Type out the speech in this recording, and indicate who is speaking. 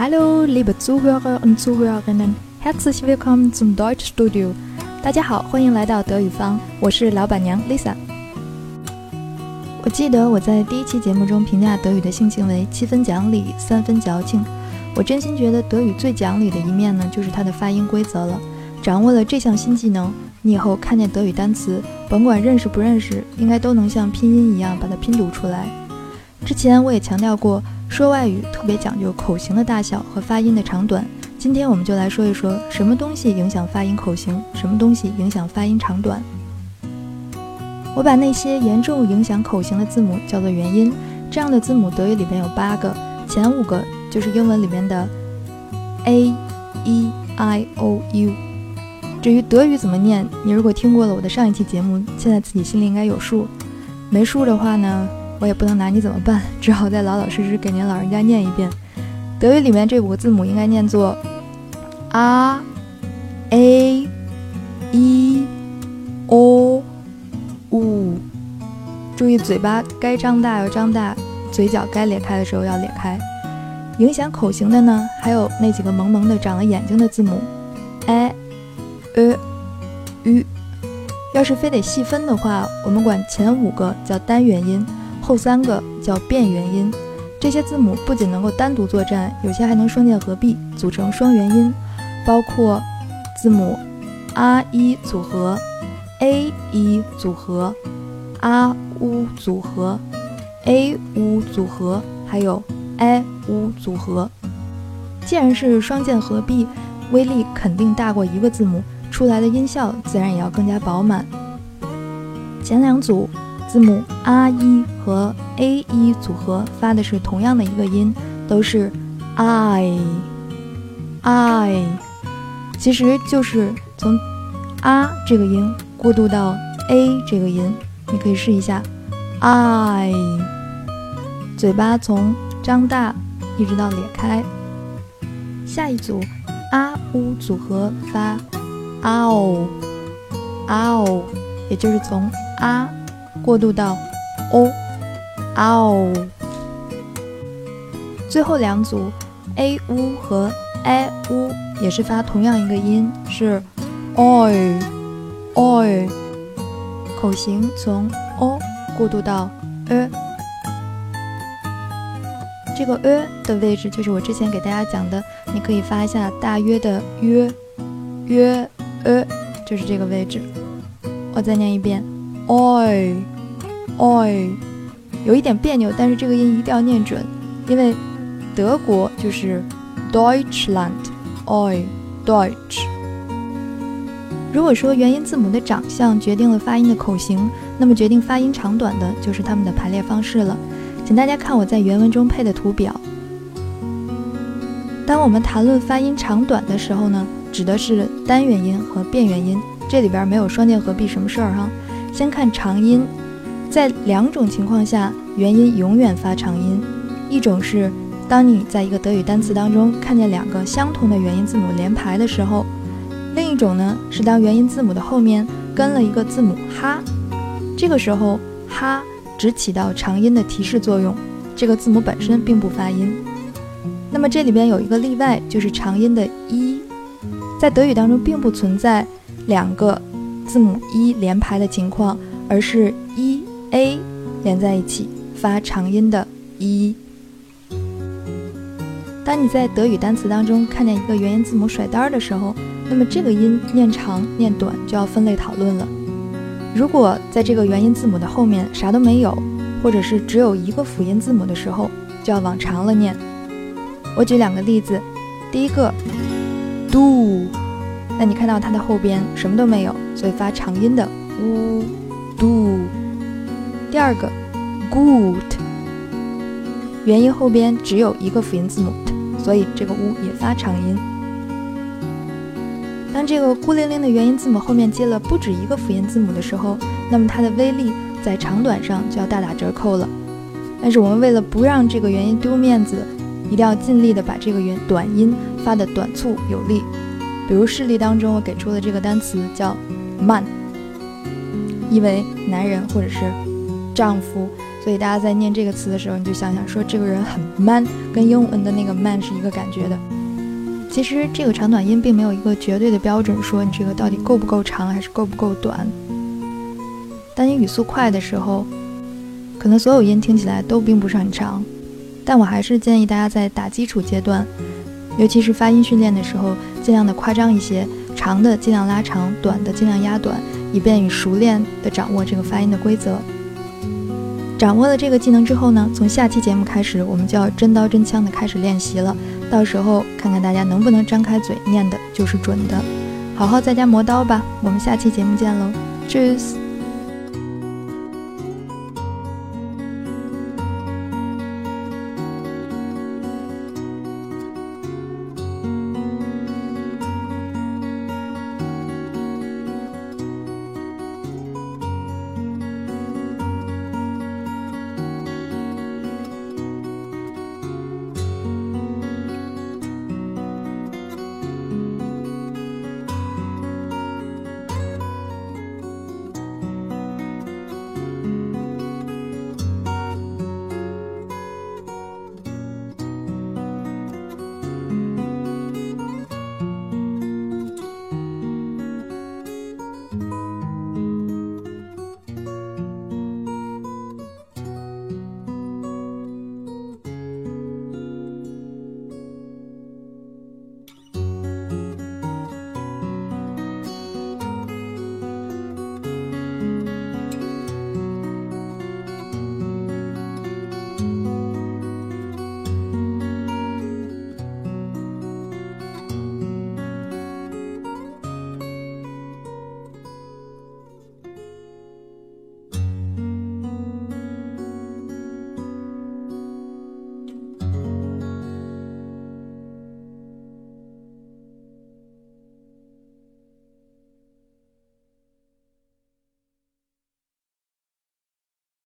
Speaker 1: Hallo, liebe Zuhörer und Zuhörerinnen, herzlich willkommen zum Deutschstudio。大家好，欢迎来到德语坊，我是老板娘 Lisa。我记得我在第一期节目中评价德语的性情为七分讲理，三分矫情。我真心觉得德语最讲理的一面呢，就是它的发音规则了。掌握了这项新技能，你以后看见德语单词，甭管认识不认识，应该都能像拼音一样把它拼读出来。之前我也强调过。说外语特别讲究口型的大小和发音的长短。今天我们就来说一说，什么东西影响发音口型，什么东西影响发音长短。我把那些严重影响口型的字母叫做元音。这样的字母德语里面有八个，前五个就是英文里面的 a、e、i、o、u。至于德语怎么念，你如果听过了我的上一期节目，现在自己心里应该有数。没数的话呢？我也不能拿你怎么办，只好再老老实实给您老人家念一遍。德语里面这五个字母应该念作 r、a、e、o、u。注意嘴巴该张大要张大，嘴角该咧开的时候要咧开。影响口型的呢，还有那几个萌萌的长了眼睛的字母 a、e、u。要是非得细分的话，我们管前五个叫单元音。后三个叫变元音，这些字母不仅能够单独作战，有些还能双键合璧组成双元音，包括字母 r 一组合、a 一组合、r u 组合、a u 组合，还有 a u 组合。既然是双键合璧，威力肯定大过一个字母，出来的音效自然也要更加饱满。前两组。字母 r 一和 a 一组合发的是同样的一个音，都是 i i，其实就是从啊这个音过渡到 a 这个音，你可以试一下 i，嘴巴从张大一直到咧开。下一组 r u 组合发 ow ow，也就是从啊。过渡到 o ow，最后两组 a u 和 a u 也是发同样一个音，是 oi oi，口型从 o 过渡到 e，这个 e 的位置就是我之前给大家讲的，你可以发一下大约的约约 e，就是这个位置。我再念一遍。oi。oi，有一点别扭，但是这个音一定要念准，因为德国就是 Deutschland，oi，Deutsch。如果说元音字母的长相决定了发音的口型，那么决定发音长短的就是它们的排列方式了。请大家看我在原文中配的图表。当我们谈论发音长短的时候呢，指的是单元音和变元音，这里边没有双键合璧什么事儿哈。先看长音。在两种情况下，元音永远发长音。一种是当你在一个德语单词当中看见两个相同的元音字母连排的时候；另一种呢是当元音字母的后面跟了一个字母哈，这个时候哈只起到长音的提示作用，这个字母本身并不发音。那么这里边有一个例外，就是长音的一，在德语当中并不存在两个字母一连排的情况，而是一。a 连在一起发长音的一。当你在德语单词当中看见一个元音字母甩单儿的时候，那么这个音念长念短就要分类讨论了。如果在这个元音字母的后面啥都没有，或者是只有一个辅音字母的时候，就要往长了念。我举两个例子，第一个 do，那你看到它的后边什么都没有，所以发长音的 u do。第二个，good，元音后边只有一个辅音字母 t，所以这个 u 也发长音。当这个孤零零的元音字母后面接了不止一个辅音字母的时候，那么它的威力在长短上就要大打折扣了。但是我们为了不让这个元音丢面子，一定要尽力的把这个元短音发的短促有力。比如示例当中，我给出的这个单词叫 man，，意为男人或者是。丈夫所以大家在念这个词的时候，你就想想说这个人很 man，跟英文的那个 man 是一个感觉的。其实这个长短音并没有一个绝对的标准，说你这个到底够不够长，还是够不够短。当你语速快的时候，可能所有音听起来都并不是很长，但我还是建议大家在打基础阶段，尤其是发音训练的时候，尽量的夸张一些，长的尽量拉长，短的尽量压短，以便于熟练的掌握这个发音的规则。掌握了这个技能之后呢，从下期节目开始，我们就要真刀真枪的开始练习了。到时候看看大家能不能张开嘴念的就是准的。好好在家磨刀吧，我们下期节目见喽，Cheers。